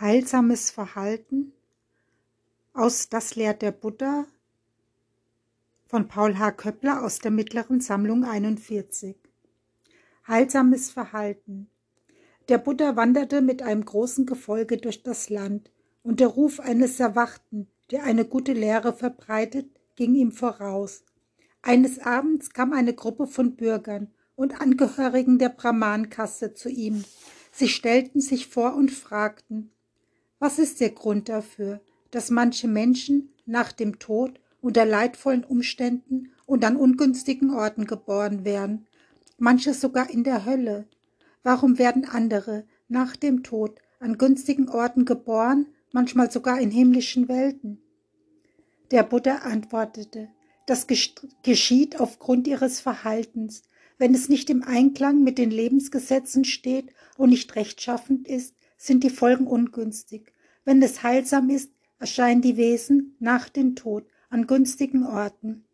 Heilsames Verhalten aus Das lehrt der Buddha von Paul H. Köppler aus der mittleren Sammlung 41. Heilsames Verhalten. Der Buddha wanderte mit einem großen Gefolge durch das Land, und der Ruf eines Erwachten, der eine gute Lehre verbreitet, ging ihm voraus. Eines Abends kam eine Gruppe von Bürgern und Angehörigen der Brahmankasse zu ihm. Sie stellten sich vor und fragten, was ist der Grund dafür, dass manche Menschen nach dem Tod unter leidvollen Umständen und an ungünstigen Orten geboren werden, manche sogar in der Hölle? Warum werden andere nach dem Tod an günstigen Orten geboren, manchmal sogar in himmlischen Welten? Der Buddha antwortete, das geschieht aufgrund ihres Verhaltens. Wenn es nicht im Einklang mit den Lebensgesetzen steht und nicht rechtschaffend ist, sind die Folgen ungünstig. Wenn es heilsam ist, erscheinen die Wesen nach dem Tod an günstigen Orten.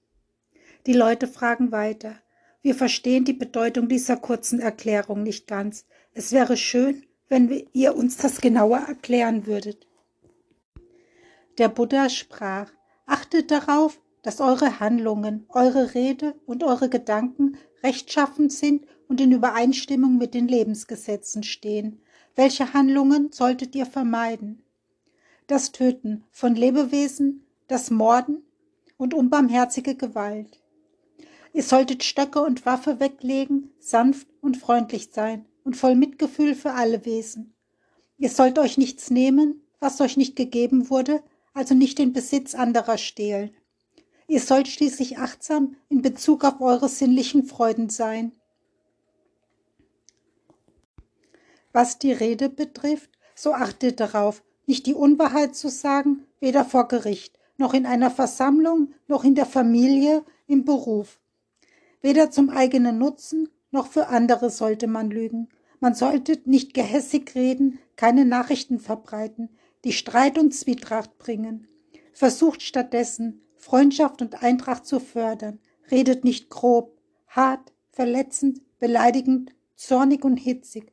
Die Leute fragen weiter. Wir verstehen die Bedeutung dieser kurzen Erklärung nicht ganz. Es wäre schön, wenn ihr uns das genauer erklären würdet. Der Buddha sprach, achtet darauf, dass eure Handlungen, eure Rede und eure Gedanken rechtschaffend sind und in Übereinstimmung mit den Lebensgesetzen stehen. Welche Handlungen solltet ihr vermeiden? Das Töten von Lebewesen, das Morden und unbarmherzige Gewalt. Ihr solltet Stöcke und Waffe weglegen, sanft und freundlich sein und voll Mitgefühl für alle Wesen. Ihr sollt euch nichts nehmen, was euch nicht gegeben wurde, also nicht den Besitz anderer stehlen. Ihr sollt schließlich achtsam in Bezug auf eure sinnlichen Freuden sein. Was die Rede betrifft, so achtet darauf, nicht die Unwahrheit zu sagen, weder vor Gericht, noch in einer Versammlung, noch in der Familie, im Beruf. Weder zum eigenen Nutzen, noch für andere sollte man lügen. Man sollte nicht gehässig reden, keine Nachrichten verbreiten, die Streit und Zwietracht bringen. Versucht stattdessen, Freundschaft und Eintracht zu fördern. Redet nicht grob, hart, verletzend, beleidigend, zornig und hitzig,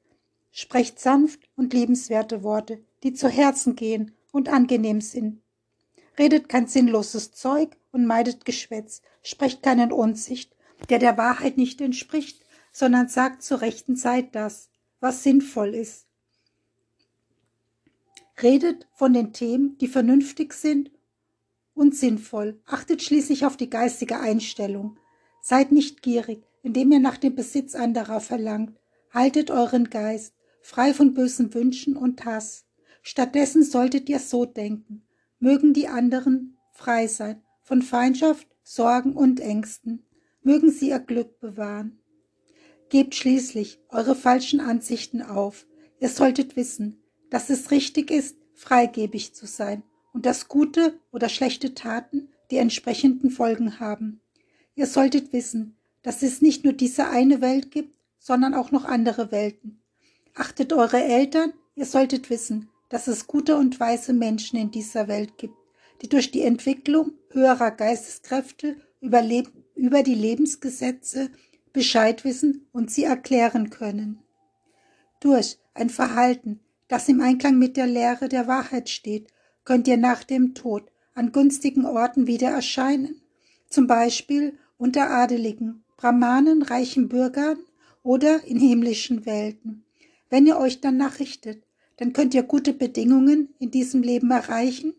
Sprecht sanft und liebenswerte Worte, die zu Herzen gehen und angenehm sind. Redet kein sinnloses Zeug und meidet Geschwätz. Sprecht keinen Unsicht, der der Wahrheit nicht entspricht, sondern sagt zur rechten Zeit das, was sinnvoll ist. Redet von den Themen, die vernünftig sind und sinnvoll. Achtet schließlich auf die geistige Einstellung. Seid nicht gierig, indem ihr nach dem Besitz anderer verlangt. Haltet euren Geist, frei von bösen Wünschen und Hass. Stattdessen solltet ihr so denken. Mögen die anderen frei sein von Feindschaft, Sorgen und Ängsten. Mögen sie ihr Glück bewahren. Gebt schließlich eure falschen Ansichten auf. Ihr solltet wissen, dass es richtig ist, freigebig zu sein und dass gute oder schlechte Taten die entsprechenden Folgen haben. Ihr solltet wissen, dass es nicht nur diese eine Welt gibt, sondern auch noch andere Welten. Achtet eure Eltern, ihr solltet wissen, dass es gute und weise Menschen in dieser Welt gibt, die durch die Entwicklung höherer Geisteskräfte über, die Lebensgesetze Bescheid wissen und sie erklären können. Durch ein Verhalten, das im Einklang mit der Lehre der Wahrheit steht, könnt ihr nach dem Tod an günstigen Orten wieder erscheinen, zum Beispiel unter Adeligen, Brahmanen, reichen Bürgern oder in himmlischen Welten. Wenn ihr euch danach richtet, dann könnt ihr gute Bedingungen in diesem Leben erreichen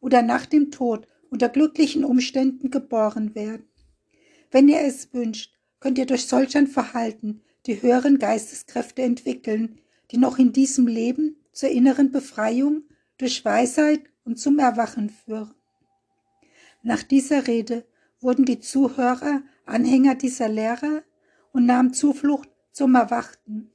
oder nach dem Tod unter glücklichen Umständen geboren werden. Wenn ihr es wünscht, könnt ihr durch solch ein Verhalten die höheren Geisteskräfte entwickeln, die noch in diesem Leben zur inneren Befreiung durch Weisheit und zum Erwachen führen. Nach dieser Rede wurden die Zuhörer Anhänger dieser Lehre und nahmen Zuflucht zum Erwachten.